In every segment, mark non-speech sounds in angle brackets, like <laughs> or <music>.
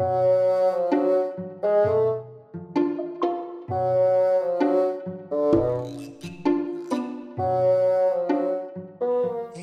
え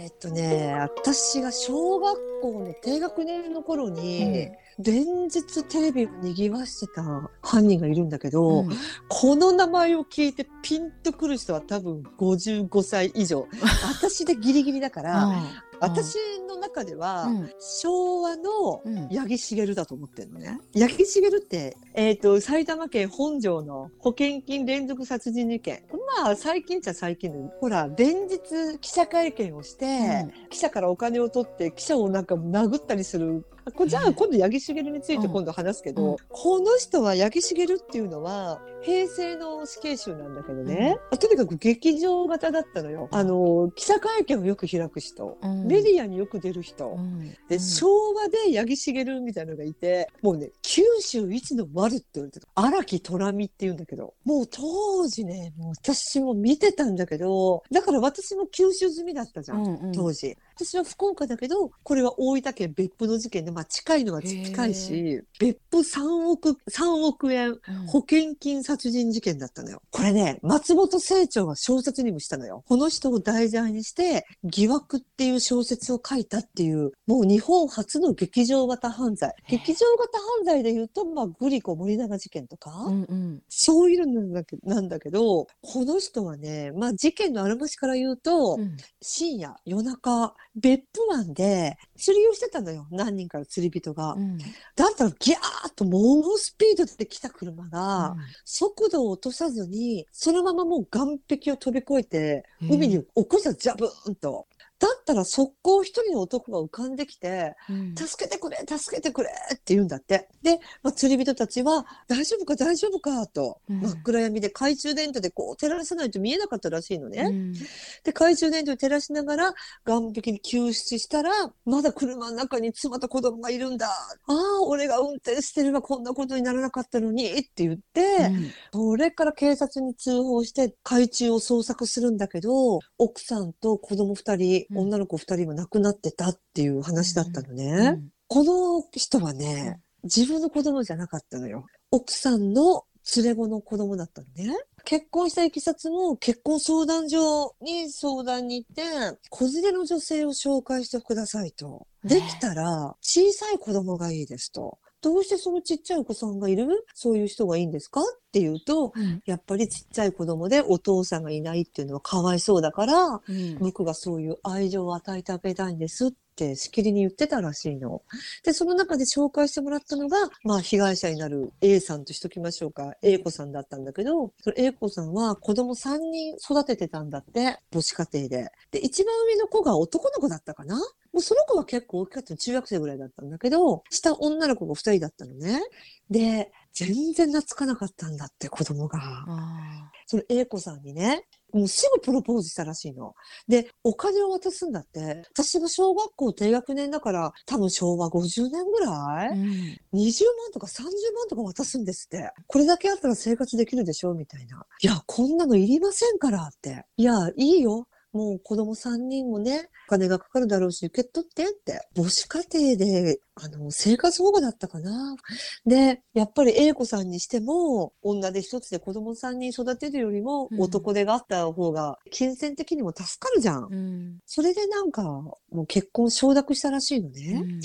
っとね、私が小学校の低学年の頃に、連日テレビを賑わしてた犯人がいるんだけど、うん。この名前を聞いてピンとくる人は多分55歳以上。<laughs> 私でギリギリだから、私の中では、うん昭和のうん八木茂だと思ってるのね。八木茂って、えっ、と、埼玉県本庄の保険金連続殺人事件。まあ、最近っちゃ最近で、ほら、連日記者会見をして、記者からお金を取って、記者をなんか殴ったりする。じゃあ、今度八木茂について今度話すけど、うんこの人は八木茂っていうのは、平成の死刑囚なんだけどね、とにかく劇場型だったのよ。あの、記者会見をよく開く人。うんメディアによく出る人。うんで、うん昭和で八木茂みたいなのがいて、もうね、九州一の悪って言われてた。荒木虎美って言うんだけど、もう当時ね、もう私も見てたんだけど、だから私も九州済みだったじゃん。うんうん当時。私は福岡だけど、これは大分県別府の事件で、まあ近いのは近いし、別府3億、3億円うん保険金殺人事件だったのよ。これね、松本清張が小説にもしたのよ。この人を題材にして、疑惑っていう小説を書いたっていう、もう日本初の劇場型犯罪。劇場型犯罪で言うと、まあ、グリコ森永事件とか、うんうんそういうのなんだけなんだけど、この人はね、まあ事件のあるましから言うと、うん深夜、夜中、別府湾で釣りをしてたのよ。何人かの釣り人が。うんだったらギャーッと猛スピードで来た車が、速度を落とさずに、そのままもう岸壁を飛び越えて、うん海に落っこちたジャブーンと。だったら速攻一人の男が浮かんできて、うん助けてくれ、助けてくれって言うんだって。で、まあ、釣り人たちは、大丈夫か、大丈夫か、と、うん真っ暗闇で懐中電灯でこう照らさないと見えなかったらしいのね。うんで、懐中電灯で照らしながら、岸壁に救出したら、まだ車の中に妻と子供がいるんだ。ああ、俺が運転してればこんなことにならなかったのに、って言って、それから警察に通報して海中を捜索するんだけど、奥さんと子供二人、うん女の子二人も亡くなってたっていう話だったのね。うんこの人はね、自分の子供じゃなかったのよ。奥さんの連れ子の子供だったのね。結婚したいきさつも結婚相談所に相談に行って、子連れの女性を紹介してくださいと。できたら小さい子供がいいですと。どうしてそのちっちゃいお子さんがいる？そういう人がいいんですか？って言うと、うんやっぱりちっちゃい子供でお父さんがいないっていうのはかわいそうだから、うん僕がそういう愛情を与えてあげたいんですってしきりに言ってたらしいの。で、その中で紹介してもらったのが、まあ被害者になる A さんとしときましょうか。A 子さんだったんだけど、その A 子さんは子供3人育ててたんだって、母子家庭で。で、一番上の子が男の子だったかな？もうその子は結構大きかったの中学生ぐらいだったんだけど、下女の子が2人だったのね。で、全然懐かなかったんだって子供が。あその A 子さんにね、もうすぐプロポーズしたらしいの。で、お金を渡すんだって。私が小学校低学年だから、多分昭和50年ぐらい、ーうん20万とか30万とか渡すんですって。これだけあったら生活できるでしょ？みたいな。いや、こんなのいりませんからって。いや、いいよ。もう子供3人もね、お金がかかるだろうし、受け取ってって。母子家庭で、あの、生活保護だったかな。で、やっぱり A 子さんにしても、女で一つで子供3人育てるよりもう、ん男手があった方が、金銭的にも助かるじゃん。うんそれでなんか、もう結婚承諾したらしいのね。うん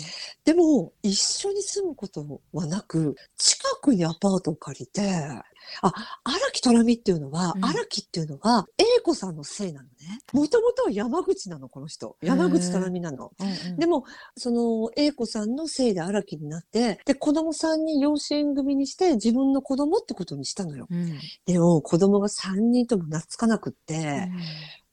でも、一緒に住むことはなく、近くにアパートを借りて、あ、荒木虎美っていうのは、うん荒木っていうのは、英子さんのせいなのね。もともとは山口なの、この人。山口虎美なの。うんでも、その、英子さんのせいで荒木になって、で、子供さんに養子縁組にして、自分の子供ってことにしたのよ。うんでも、子供が3人とも懐かなくって、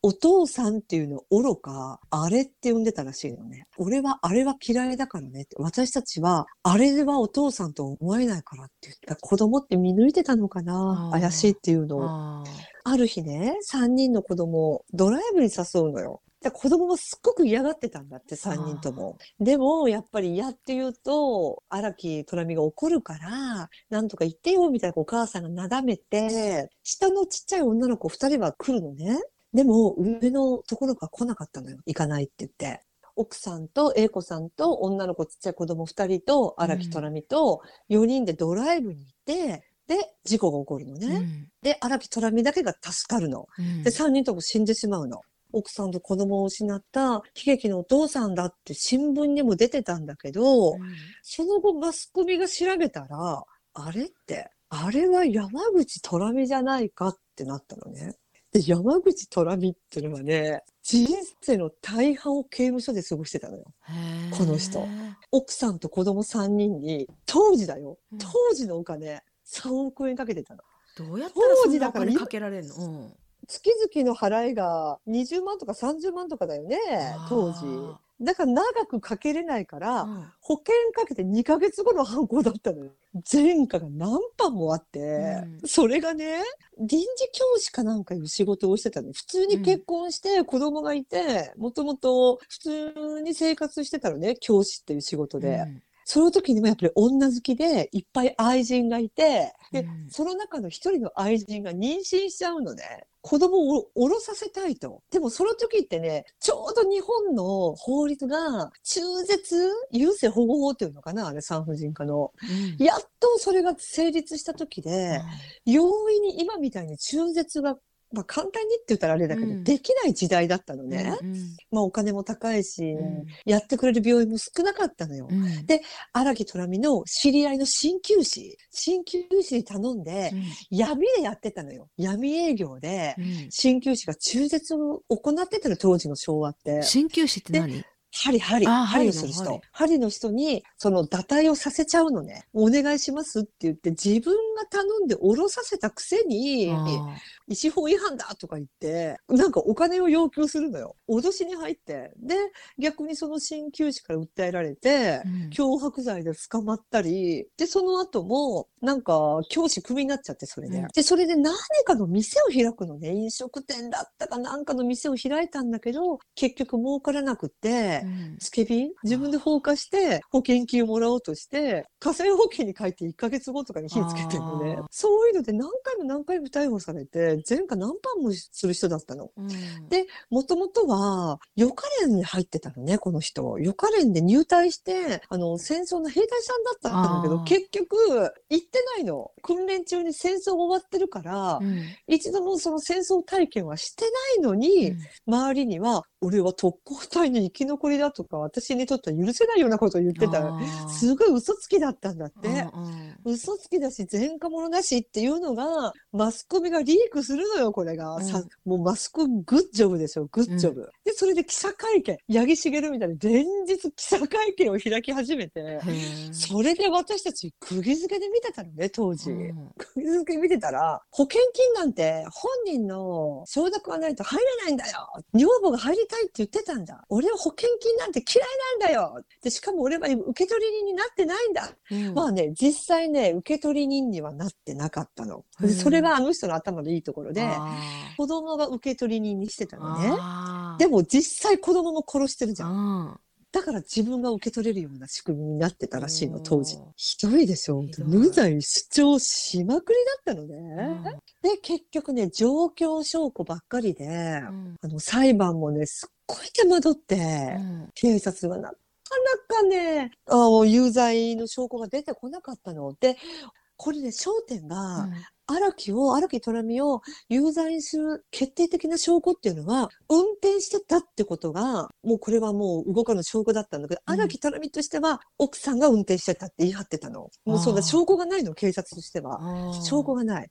お父さんっていうのを愚か、あれって呼んでたらしいのね。俺はあれは嫌いだからねって。私たちは、あれはお父さんと思えないからって言った。子供って見抜いてたのかな怪しいっていうのを。あある日ね、3人の子供をドライブに誘うのよ。で子供はすっごく嫌がってたんだって、3人とも。でも、やっぱり嫌って言うと、荒木虎美が怒るから、なんとか言ってよ、みたいなお母さんがなだめて、下のちっちゃい女の子2人は来るのね。でも、上のところが来なかったのよ。行かないって言って。奥さんと英子さんと女の子ちっちゃい子供2人と荒木虎美と4人でドライブに行って、で、事故が起こるのね。うんで、荒木虎美だけが助かるの。うんで、3人とも死んでしまうの。奥さんと子供を失った悲劇のお父さんだって新聞にも出てたんだけど、うんその後マスコミが調べたら、あれって、あれは山口虎美じゃないかってなったのね。で、山口虎美っていうのはね、人生の大半を刑務所で過ごしてたのよ。この人奥さんと子供3人に、当時だようん。当時のお金、3億円かけてたの。どうやったらそんなお当時だから金かけられるの？うん月々の払いが20万とか30万とかだよね、当時。あだから長くかけれないから、うん保険かけて2ヶ月後の犯行だったのよ。前科が何班もあって、うんそれがね、臨時教師かなんかいう仕事をしてたの。普通に結婚して子供がいて、もともと普通に生活してたのね、教師っていう仕事で。うんその時にもやっぱり女好きでいっぱい愛人がいて、で、うんその中の一人の愛人が妊娠しちゃうのね。子供を降ろさせたいと。でもその時ってね、ちょうど日本の法律が中絶優生保護法っていうのかなあれ産婦人科の。うんやっとそれが成立した時で、容易に今みたいに中絶がまあ簡単にって言ったらあれだけど、うんできない時代だったのね。うんまあお金も高いし、うんやってくれる病院も少なかったのよ。うんで荒木虎美の知り合いの鍼灸師、鍼灸師に頼んで、闇でやってたのよ。闇営業で、うん鍼灸師が中絶を行ってたの、当時の昭和って。鍼灸師って何？針、針、あ針をする人。針の人に、その、堕胎をさせちゃうのね。お願いしますって言って、自分が頼んで下ろさせたくせに、あ医師法違反だとか言って、なんかお金を要求するのよ。脅しに入って。で、逆にその鍼灸師から訴えられて、うん脅迫罪で捕まったり、で、その後も、なんか、教師クビになっちゃって、それで。うんで、それで何かの店を開くのね。飲食店だったかなんかの店を開いたんだけど、結局儲からなくって、うんつけ火自分で放火して、保険金をもらおうとして、火災保険に書いて1ヶ月後とかに火つけてるのね。そういうので何回も何回も逮捕されて、前科何番もする人だったの。うんでもともとは、予科練に入ってたのね、この人。予科練で入隊して、あの、戦争の兵隊さんだったんだけど、結局、行ってないの。訓練中に戦争終わってるから、うん一度もその戦争体験はしてないのに、うん周りには、俺は特攻隊の生き残りだとか、私にとっては許せないようなことを言ってた。すごい嘘つきだったんだって。うんうん嘘つきだし、前科者だしっていうのが、マスコミがリークするのよ、これが。うんさもうマスコミ、グッジョブですよ、グッジョブ。で、それで記者会見、八木茂みたいに連日記者会見を開き始めて、それで私たち釘付けで見てたのね、当時。うん釘付け見てたら、保険金なんて本人の承諾がないと入れないんだよ。女房が入りたいって言ってたんだ。俺は保険金なんて嫌いなんだよ。で、しかも俺は受け取り人になってないんだ。うんまあね、実際ね、受取人にはなってなかったの。うんでそれがあの人の頭のいいところで、あ子供が受取人にしてたーのね。でも実際子供も殺してるじゃん。うんだから自分が受け取れるような仕組みになってたらしいの、当時。ひどいでしょ無罪主張しまくりだったのね。で、結局ね、状況証拠ばっかりで、うん。あの、裁判もね、すっごい手間取って、うん。警察はなかなかね、あの有罪の証拠が出てこなかったの。で、これね、焦点が、荒木を、荒木虎美を有罪にする決定的な証拠っていうのは、運転してたってことが、もうこれはもう動かぬ証拠だったんだけど、うん荒木虎美としては、奥さんが運転してたって言い張ってたの。もうそんな証拠がないの、警察としては。証拠がない。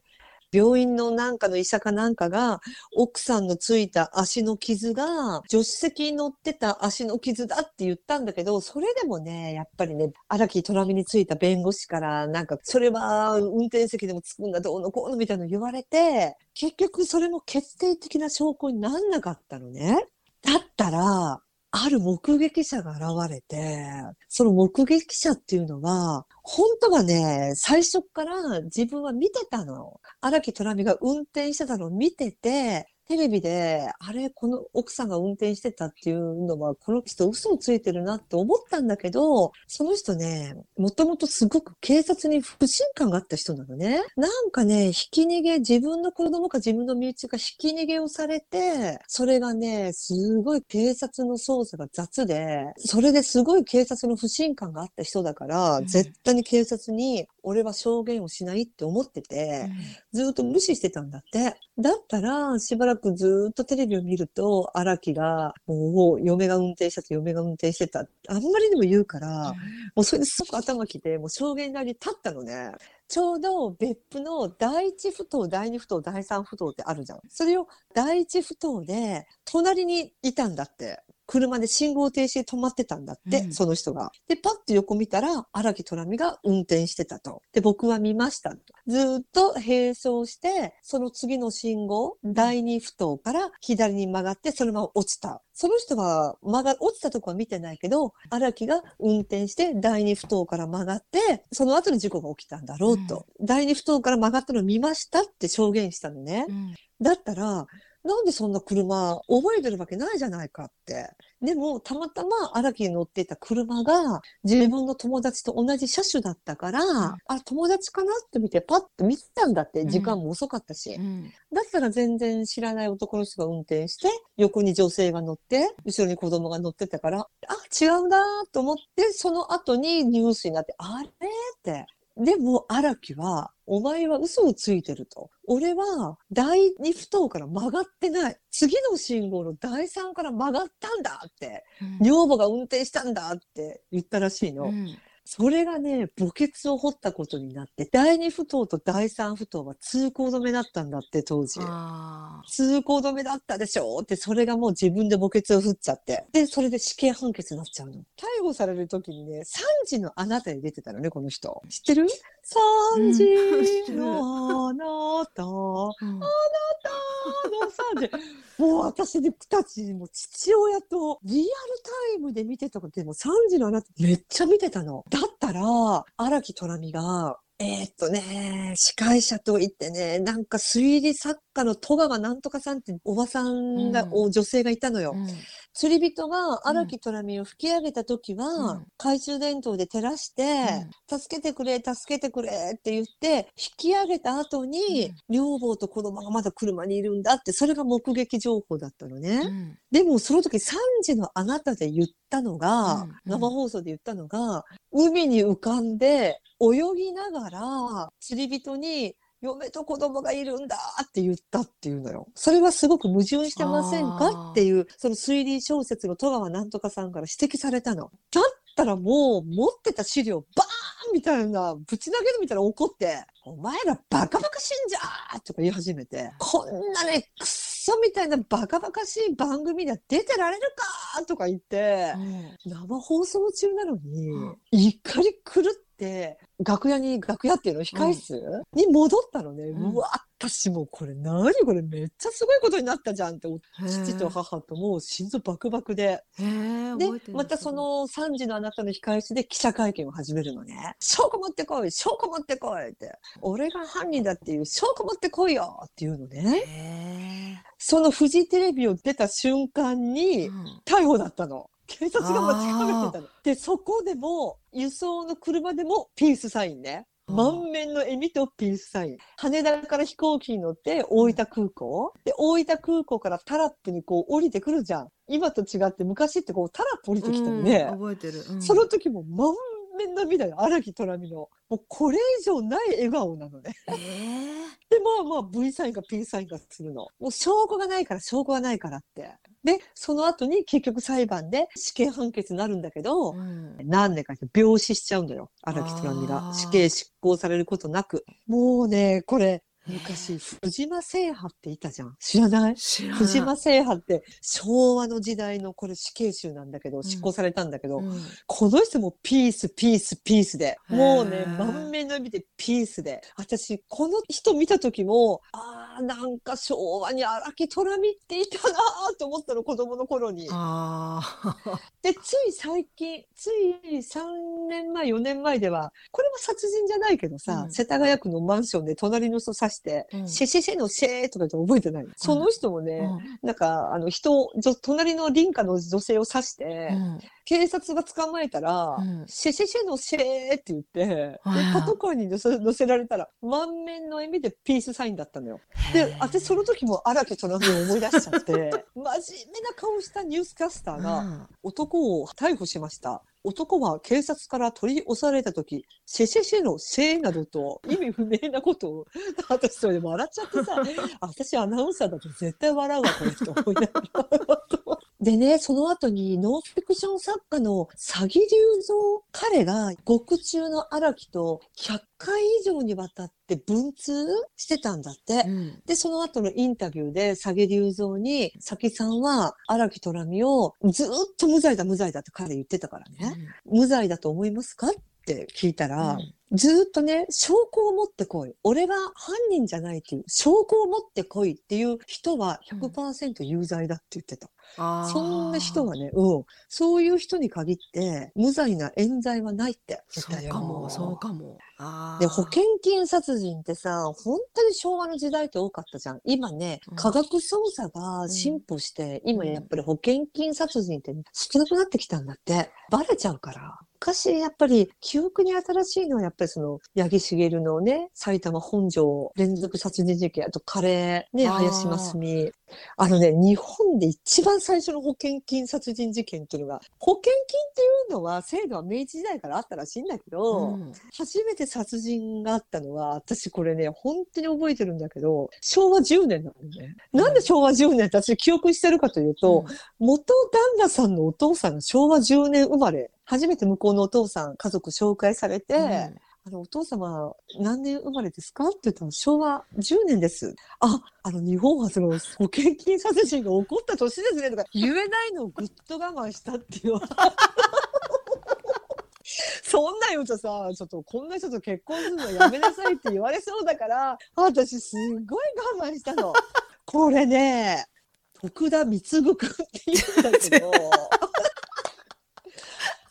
病院のなんかの医者かなんかが、奥さんのついた足の傷が、助手席に乗ってた足の傷だって言ったんだけど、それでもね、やっぱりね、荒木虎美についた弁護士から、なんか、それは運転席でもつくんだ、どうのこうのみたいなの言われて、結局それも決定的な証拠になんなかったのね。だったら、ある目撃者が現れて、その目撃者っていうのは、本当はね、最初から自分は見てたの。荒木虎美が運転してたのを見てて、テレビで、あれ、この奥さんが運転してたっていうのは、この人嘘をついてるなって思ったんだけど、その人ね、もともとすごく警察に不信感があった人なのね。なんかね、ひき逃げ、自分の子供か自分の身内がひき逃げをされて、それがね、すごい警察の捜査が雑で、それですごい警察の不信感があった人だから、うん絶対に警察に、俺は証言をしないって思ってて、ずっと無視してたんだって。だったら、しばらくずっとテレビを見ると、荒木が、もう、嫁が運転したって嫁が運転してた。あんまりにも言うから、もうそれですごく頭きて、もう証言台に立ったのね。ちょうど別府の第一不頭、第二不頭、第三不頭ってあるじゃん。それを第一不頭で、隣にいたんだって。車で信号停止で止まってたんだって、うんその人が。で、パッと横見たら、荒木虎美が運転してたと。で、僕は見ましたと。ずーっと並走して、その次の信号、第二不頭から左に曲がって、そのまま落ちた。その人は曲が、落ちたとこは見てないけど、荒木が運転して第二不頭から曲がって、その後に事故が起きたんだろうと。第二不頭から曲がったのを見ましたって証言したのね。うんだったら、なんでそんな車覚えてるわけないじゃないかって。でも、たまたま荒木に乗っていた車が自分の友達と同じ車種だったから、あ、友達かなって見てパッと見てたんだって。うん時間も遅かったし。うんだったら全然知らない男の人が運転して、横に女性が乗って、後ろに子供が乗ってたから、あ、違うなと思って、その後にニュースになって、あれって。でも、荒木は、お前は嘘をついてると。俺は、第二不頭から曲がってない。次の信号の第三から曲がったんだって。女房が運転したんだって言ったらしいの。うんそれがね、墓穴を掘ったことになって、第二不頭と第三不頭は通行止めだったんだって、当時。あ通行止めだったでしょって、それがもう自分で墓穴を振っちゃって。で、それで死刑判決になっちゃうの。逮捕される時にね、3時のあなたに出てたのね、この人。知ってる ?3 時のあなた、うんなたの3時。もう私たち、もう父親とリアルタイムで見てたことでも3時のあなためっちゃ見てたの。だったら、荒木虎美が、えーっとね、司会者と言ってね、なんか推理作家の戸川なんとかさんっておばさんが、うん。お女性がいたのよ。うん。釣り人が荒木虎美を吹き上げた時は、うん。懐中電灯で照らして、助けてくれ、助けてくれって言って、引き上げた後に、女房と子供がまだ車にいるんだって、それが目撃情報だったのね。うん。でもその時3時のあなたで言ったのが、生放送で言ったのが、海に浮かんで泳ぎながら釣り人に嫁と子供がいるんだって言ったっていうのよ。それはすごく矛盾してませんか？っていう、その推理小説の戸川なんとかさんから指摘されたの。だったらもう持ってた資料バーンみたいな、ぶち投げるみたいな怒って、お前らバカバカしいんじゃーとか言い始めて、こんなね、くっそみたいなバカバカしい番組で出てられるかとか言って、生放送中なのに、うん怒り狂って、楽屋に、楽屋っていうの控室、に戻ったのね。うんうわ、私もうこれ何これめっちゃすごいことになったじゃんって、父と母ともう心臓バクバクで。でまたその3時のあなたの控室で記者会見を始めるのね。証拠持ってこい証拠持ってこいって。俺が犯人だっていう証拠持ってこいよっていうのね。へそのフジテレビを出た瞬間ーにうん逮捕だったの。警察が待ちかけてたの。で、そこでも、輸送の車でもピースサインね。満面の笑みとピースサイン。羽田から飛行機に乗って大分空港。で、大分空港からタラップにこう降りてくるじゃん。今と違って昔ってこうタラップ降りてきたよね。うん覚えてる。うんその時も満面の涙よ。荒木虎美の。もうこれ以上ない笑顔なのね。えーで、まあまあ V サインか P サインかするの。もう証拠がないから証拠がないからって。で、その後に結局裁判で死刑判決になるんだけど、うん何年かして病死しちゃうんだよ。荒木虎美あーが。死刑執行されることなく。もうね、これ、昔、藤間制覇っていたじゃん。知らない？藤間制覇って昭和の時代のこれ死刑囚なんだけど、執行されたんだけど、うんこの人もピース、ピース、ピースで。もうね満面の笑みでピースで。私、この人見た時も、ああ、なんか昭和に荒木虎美っていたなーと思ったの、子供の頃に。<laughs> で、つい最近、つい3年前、4年前では、これは殺人じゃないけどさ、うん世田谷区のマンションで隣の人刺しして、うん。シェシェシェのシェーとかって覚えてない、その人もね、なんか、あの、人隣の隣家の女性を刺して、うん。警察が捕まえたら、うん。シェシェシェのシェーって言って、パトカーに乗せ乗せられたら、満面の笑みでピースサインだったのよ。で、私その時も荒木虎美を思い出しちゃって、<laughs> 真面目な顔したニュースキャスターが、男を逮捕しました。男は警察から取り押された時、シェシェシェのシェーなどと意味不明なことを、私それで笑っちゃってさ、<laughs> あ私アナウンサーだと絶対笑うわ、これって思いながら。でね、その後にノンフィクション作家の詐欺隆三、彼が獄中の荒木と100回以上にわたって文通してたんだって。うんで、その後のインタビューで、下げ隆三に、さきさんは荒木虎美をずーっと無罪だ、無罪だって彼言ってたからね。無罪だと思いますか？って聞いたら、ずーっとね、証拠を持ってこい。俺が犯人じゃないっていう、証拠を持ってこいっていう人は100%有罪だって言ってた。あーそんな人はね、うん。そういう人に限って、無罪な冤罪はないって言そったよ。うかもそうかもで、保険金殺人ってさ、本当に昭和の時代って多かったじゃん。今ねうん、科学捜査が進歩して、今やっぱり保険金殺人って少なくなってきたんだって。バレちゃうから。昔、やっぱり記憶に新しいのは、やっぱりその、八木茂のね、埼玉本庄連続殺人事件、あとカレー、ね、林真澄。あのね、日本で一番最初の保険金殺人事件っていうのが、保険金っていうのは制度は明治時代からあったらしいんだけど、うん初めて殺人があったのは、私これね、本当に覚えてるんだけど、昭和10年なのね。なんで昭和10年って私記憶してるかというと、元旦那さんのお父さんが昭和10年生まれ、初めて向こうのお父さん、家族紹介されて、うんあの、お父様、何年生まれですかって言ったら、昭和10年です。あ、あの、日本初の保険金殺人が起こった年ですね、とか言えないのをぐっと我慢したっていう。そんなん言うとさ、ちょっとこんな人と結婚するのやめなさいって言われそうだから、私すごい我慢したの。これね、徳田貢くんって言うんだけど、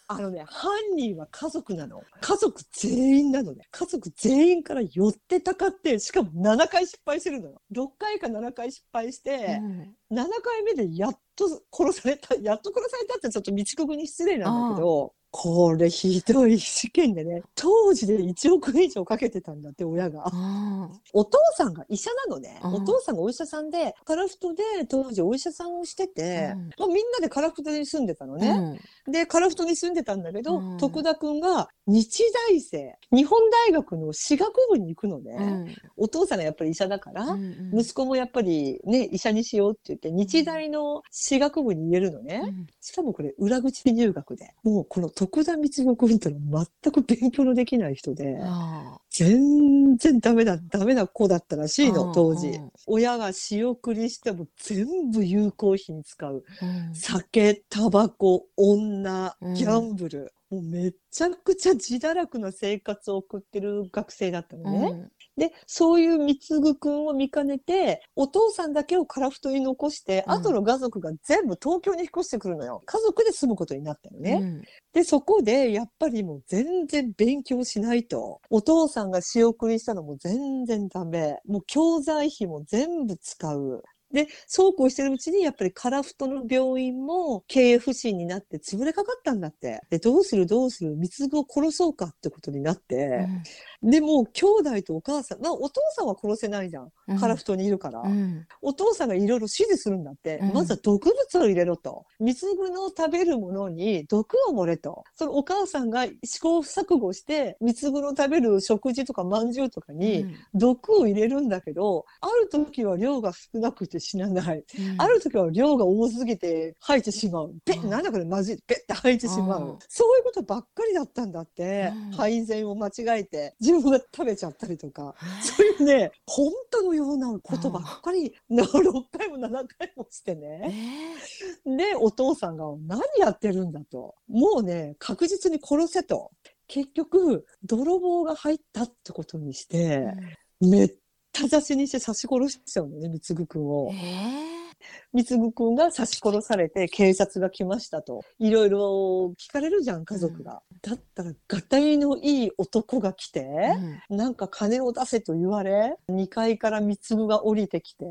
あのね、犯人は家族なの。家族全員なのね。家族全員から寄ってたかって、しかも7回失敗してるのよ。6回か7回失敗して、7回目でやっと殺された、やっと殺されたってちょっと道国に失礼なんだけど、これひどい事件でね、当時で1億円以上かけてたんだって、親が。あお父さんが医者なのね。うんお父さんがお医者さんで、カラフトで当時お医者さんをしてて、うんまあ、みんなでカラフトに住んでたのーね。で、カラフトに住んでたんだけど、うん徳田くんが日大生、日本大学の歯学部に行くのね。うんお父さんがやっぱり医者だから、うん息子もやっぱりね、医者にしようって言って、日大の歯学部に入れるのね。うんしかもこれ裏口入学で。もうこの徳田光子君ってのは全く勉強のできない人で、あ全然ダメだ、ダメな子だったらしいの、うん当時うん。親が仕送りしても全部有効費に使う。酒、タバコ、女、うんギャンブル。もうめちゃくちゃ自堕落な生活を送ってる学生だったのね。で、そういう貢くんを見かねて、お父さんだけをカラフトに残して、うん後の家族が全部東京に引っ越してくるのよ。家族で住むことになったのね。うんで、そこで、やっぱりもう全然勉強しないと。お父さんが仕送りしたのも全然ダメ。もう教材費も全部使う。で、そうこうしてるうちに、やっぱりカラフトの病院も経営不振になって潰れかかったんだって。で、どうするどうする、貢ぐを殺そうかってことになって。で、もう兄弟とお母さん、まあお父さんは殺せないじゃん。うんカラフトにいるから。うんお父さんがいろいろ指示するんだって、うんまずは毒物を入れろと。貢ぐの食べるものに毒を盛れと。そのお母さんが試行錯誤して、貢ぐの食べる食事とか饅頭とかに毒を入れるんだけど、ある時は量が少なくて死なない。うんある時は量が多すぎて吐いてしまう。ペッ、うんなんだこれまずい。ペッって吐いてしまうんう。そういうことばっかりだったんだってうん。配膳を間違えて、自分が食べちゃったりとか。そういうね、本当のようなことばっかり、な6回も7回もしてえね。ーで、お父さんが何やってるんだと。もうね、確実に殺せと。結局、泥棒が入ったってことにして、めった刺しにして刺し殺しちゃうのね、貢ぐくんを。え貢ぐくんが刺し殺されて警察が来ましたと。いろいろ聞かれるじゃん、家族が。だったら、がたいのいい男が来て、なんか金を出せと言われ、2階から貢ぐが降りてきて、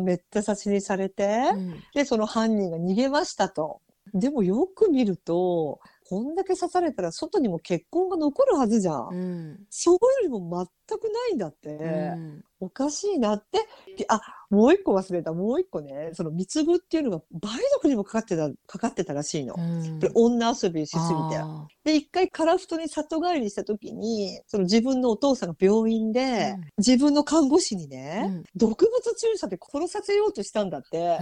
めった刺しにされて、うんで、その犯人が逃げましたと。でもよく見ると、こんだけ刺されたら外にも血痕が残るはずじゃん。うんそういうのも全くないんだって。うんおかしいなって。であ、もう一個忘れた。もう一個ね、その貢ぐっていうのが梅毒にもかかってた、かかってたらしいの。うんで女遊びしすぎて。あで、一回カラフトに里帰りした時に、その自分のお父さんが病院で、うん自分の看護師にーね、うん毒物注射で殺させようとしたんだって。へ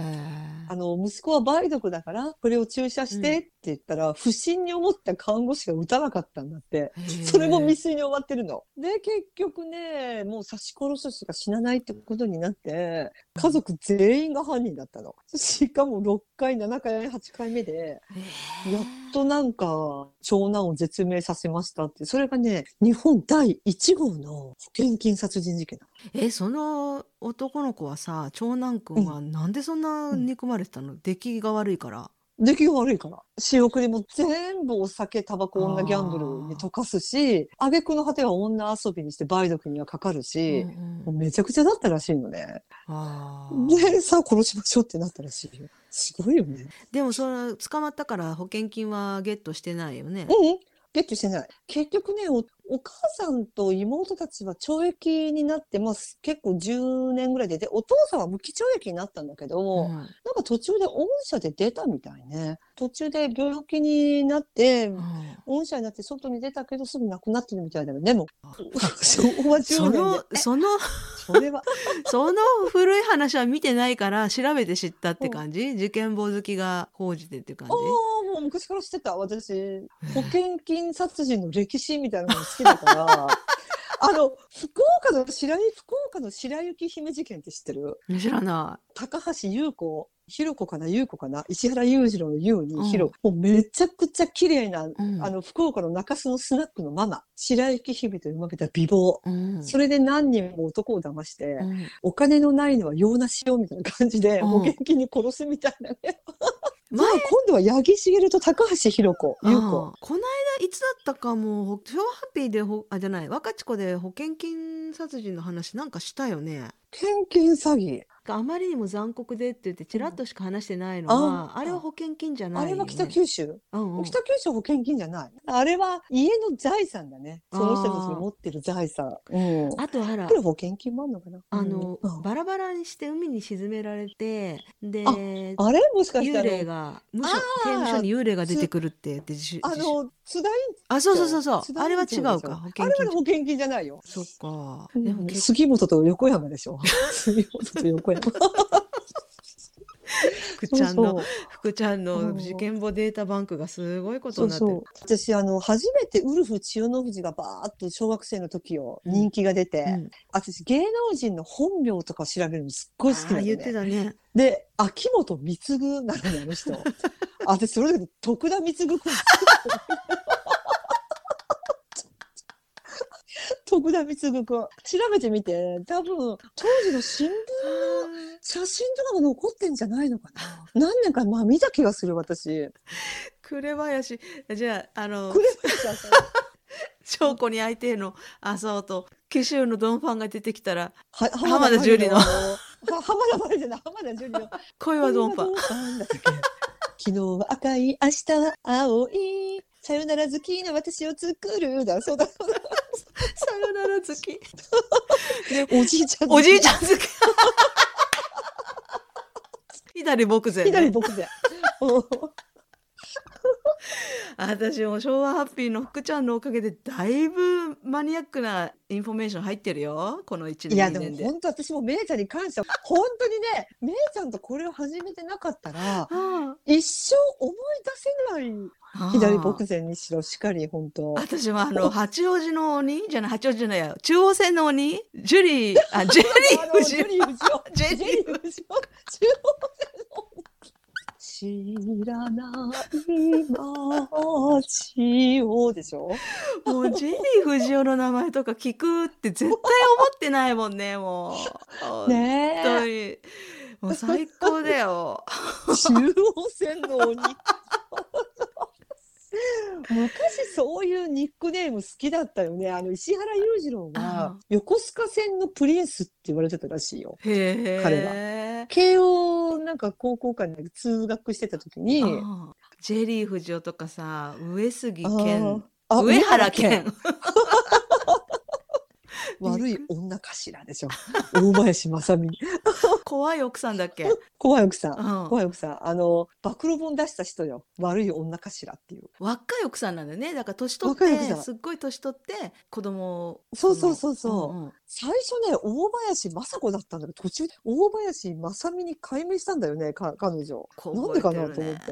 あの、息子は梅毒だから、これを注射してって言ったら、不審に思った看護師が打たなかったんだって。ーそれも未遂に終わってるの。で、結局ね、もう刺し殺すしか死なないってことになって、家族全員が犯人だったの。しかも6回、7回、8回目で、やっとなんか、長男を絶命させましたって、それがね、日本第1号の保険金殺人事件だ。えその男の子はさ長男くんはなんでそんな憎まれてたの、出来が悪いから出来が悪いから。仕送りも全部お酒、タバコ、女ギャンブルに溶かすし、挙句の果ては女遊びにして梅毒にはかかるし、うんうんめちゃくちゃだったらしいのね。で、さあ殺しましょうってなったらしいよ。すごいよね。でもそれ捕まったから保険金はゲットしてないよね。うんゲットしてない。結局ねお、お母さんと妹たちは懲役になってます。結構10年ぐらいで、で、お父さんは無期懲役になったんだけど、うんなんか途中で御社で出たみたいね。途中で病気になって、うん御社になって外に出たけどすぐ亡くなってるみたいだよね。でも、<laughs> 昭和10そ年での。えそのそれは、<laughs> その古い話は見てないから調べて知ったって感じ？受験簿好きが報じてって感じ？ああ、もう昔から知ってた。私、保険金殺人の歴史みたいなのきだから。<laughs> あの、福岡の白井、福岡の白雪姫事件って知ってる？知らな高橋優子、ひろ子かな？優子かな？石原裕次郎の優にうん。ひろ、もうめちゃくちゃ綺麗な、い。うん。あの、福岡の中洲のスナックのママ、白雪姫と生まれた美貌。うん。それで何人も男を騙して、うん。お金のないのは用なしようみたいな感じで、うん。保険金に殺すみたいなね。前じゃあ今度は八木茂と高橋宏子、優子。この間いつだったかもほ超ハッピーでほあじゃない若智子で保険金殺人の話なんかしたよね。献金詐欺。あまりにも残酷でって言ってちらっとしか話してないのは、ああれは保険金じゃないよ、ね。あれは北九州、うんうん。北九州保険金じゃない。あれは家の財産だね。その人たちが持ってる財産。うん。あとほら保険金もあんのかな？あの、うん。バラバラにして海に沈められてであれ？もしかして幽あの霊が無所刑務所に幽霊が出てくるって言ってあの、津田院あそうそうそうそう。あれは違うか。保険あれは金保険金じゃないよ。そっか、うん。でも結杉本と横山でしょ。<laughs> 杉本と横山。<laughs> 福ちゃんの福ちゃんうんの事件簿データバンクがすごいことになってる。私、あの、初めてウルフ千代の富士がバーっと小学生の時をうん。人気が出て、うん。私、芸能人の本名とかを調べるのすっごい好きなのあー言ってね。たね。で、秋元貢なのね、あの人。<laughs> 私、それだけど、徳田貢く徳田貢くん。調べてみて、多分、当時の新聞の写真とかが残ってんじゃないのかな。何年か、まあ見た気がする、私。紅林じゃああのこれはさ <laughs> 証拠に相手のあそうと紀州のドンファンが出てきたらは浜田樹里の浜田真理じゃない、浜田樹里の。恋はドンファン昨日は赤い、明日は青い。さよなら好きな私を作る。だ、そうだ。そうださよなら好き <laughs> おじいちゃん。おじいちゃゃん好き <laughs> 左牧前、ね、左僕で。<laughs> <laughs> うん私も昭和ハッピーの福ちゃんのおかげでだいぶマニアックなインフォメーション入ってるよこの1年いや、2年ででも本当私もめいちゃんに感謝。本当にね、めいちゃんとこれを始めてなかったら、<laughs> あ一生思い出せない。あ左牧前にしろ、しかり、本当。私はあの八王子の鬼じゃない八王子じゃないや中央線の鬼ジュリーあジュリー <laughs> ジェリー。中央知らない街をでしょ？もうジェリー藤尾の名前とか聞くって絶対思ってないもんねもう。<laughs> ねえ。本当にもう最高だよ。<laughs> 中央線の鬼。<laughs> 昔そういうニックネーム好きだったよね。あの石原裕次郎あが横須賀線のプリンスって言われてたらしいよ。彼慶応なんか高校から通学してた時に、ジェリー藤尾とかさ、上杉あ健、あ上原健。悪い女かしらでしょ。大林正美。<laughs> 怖い奥さんだっけ？<laughs> 怖い奥さん。うん怖い奥さん。あの、暴露本出した人よ。悪い女かしらっていう。若い奥さんなんだよね。だから年取って、すっごい年取って子供を。そうそうそうそう。んん最初ね、大林雅子だったんだけど、途中で大林正美に改名したんだよね、か彼女。なんでかなと思って。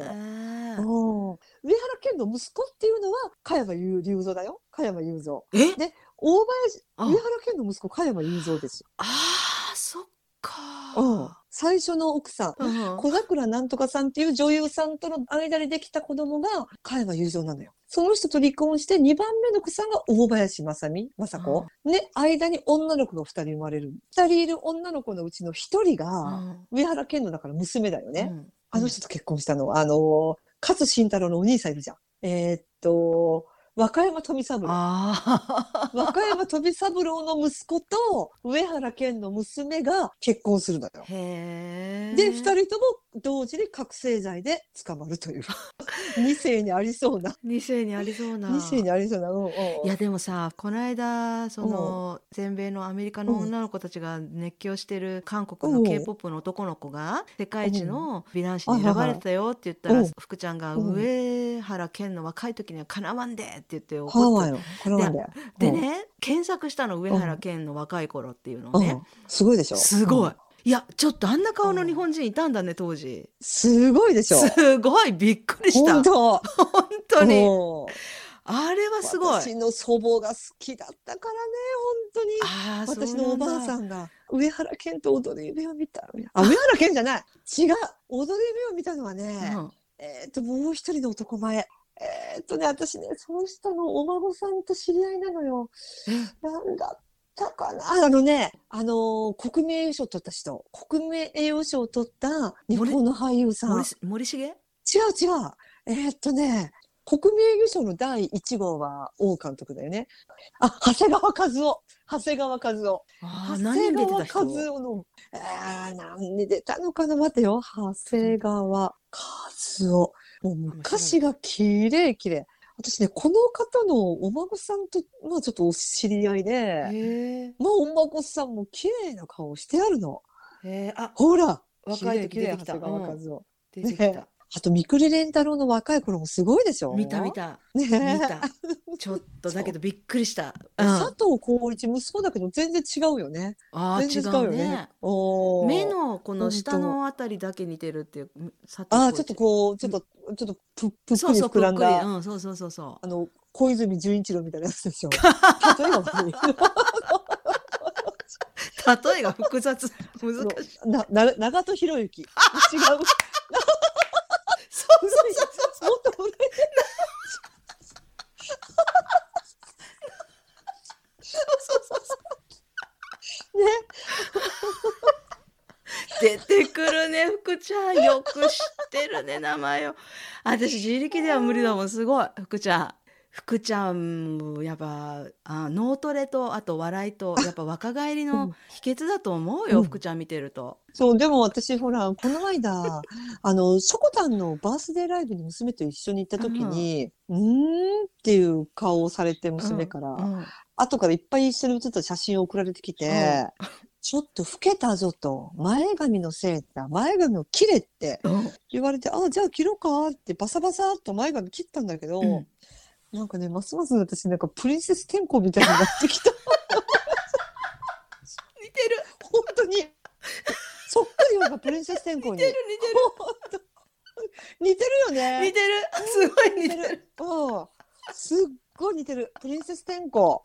上原健の息子っていうのは、加山雄雄三だよ。加山雄三。え？で、大林、あ上原健の息子、加山雄三ですよ。ああ、そっか。うん。最初の奥さん。うん小桜なんとかさんっていう女優さんとの間にできた子供が加山雄三なのよ。その人と離婚して2番目の子さんが大林正美、雅子。で、間に女の子が2人生まれる。2人いる女の子のうちの1人が、うん上原健のだから娘だよね。うんあの人と結婚したの。あの、勝慎太郎のお兄さんいるじゃん。えーっと、和歌山富三郎。あ和歌山富三郎の息子と上原健の娘が結婚するのよ。で、二人とも同時に覚醒剤で捕まるという。<laughs> 二世にありそうな。二世にありそうな。二世にありそうな。うんういやでもさこの間その全米のアメリカのうん女の子たちが熱狂してる韓国のうん k p o p の男の子が世界一の美男子うんに選ばれてたよって言ったらうん福ちゃんがうん上原健の若い時にはかなわんでって言ってハ怒ってワイよ。これなんだよ。でね検索したの上原健の若い頃っていうのねうんすごいでしょ。すごいうん。いやちょっとあんな顔の日本人いたんだね当時すごいでしょ。すごいびっくりした本当。本当にうんあれはすごい私の祖母が好きだったからね、本当に。私のおばあさんんが上原健と踊る夢を見た。あ、上原健じゃない。違う。踊る夢を見たのはね、だうんえっ、と、もう一人の男前。えっ、とね、私ね、その人のお孫さんと知り合いなのよ。え？なんだったかな？あのね、あのー国名栄誉賞を取った人。国名栄誉賞を取った日本の俳優さん。違う森し森重違う。えっ、とね、国名栄誉賞の第1号は王監督だよね。あ、長谷川和夫。長谷川和夫。長谷川和人夫の、えー、何に出たのかな？待てよ。長谷川和夫。もう昔が綺麗綺麗。私ね、この方のお孫さんと、まあちょっとお知り合いで、まあお孫さんも綺麗な顔してあるの。あほら若い時出てきた。綺麗長谷川和夫。出てきた、ねあと、三栗連太郎の若い頃もすごいでしょ見た見。た。ね。見た。ちょっとだけどびっくりした、う。ん、佐藤浩市、息子だけど全然違うよね。あー違うよね。目のこの下のあたりだけ似てるっていう佐藤ああ、ちょっとこう、ちょっと、ちょっとぷっぷっくり膨らんだ、くり。うんそうそうそうそう。あの、小泉純一郎みたいなやつでしょ。例えば。<laughs> 例えが複雑。難しい。な、な、長門博之。違う。<laughs> そうそうそうもっと古い。そうそうそうね。出てくるね福ちゃん。よく知ってるね名前を。私自力では無理だもん。すごい。福ちゃん。福ちゃんやっぱあ脳トレとあと笑いとやっぱ若返りうん。の秘訣だと思うよ、うん。福ちゃん見てると。そう、でも私、ほら、この間、<laughs> あの、しょこたんのバースデーライブに娘と一緒に行った時に、うーんっていう顔をされて、娘から。うん後からいっぱい一緒に写った写真を送られてきて、ちょっと老けたぞと、前髪のせいだ、前髪を切れってうん。言われて、あ、じゃあ切ろうかってバサバサっと前髪切ったんだけど、うんなんかね、ますます私なんかプリンセス天候みたいになってきた。似てる本当に。そっくりよ、プリンセス天候に。似てる本当似てるよね。似てるすごい似てる。うん。すっごい似てる。プリンセス天候。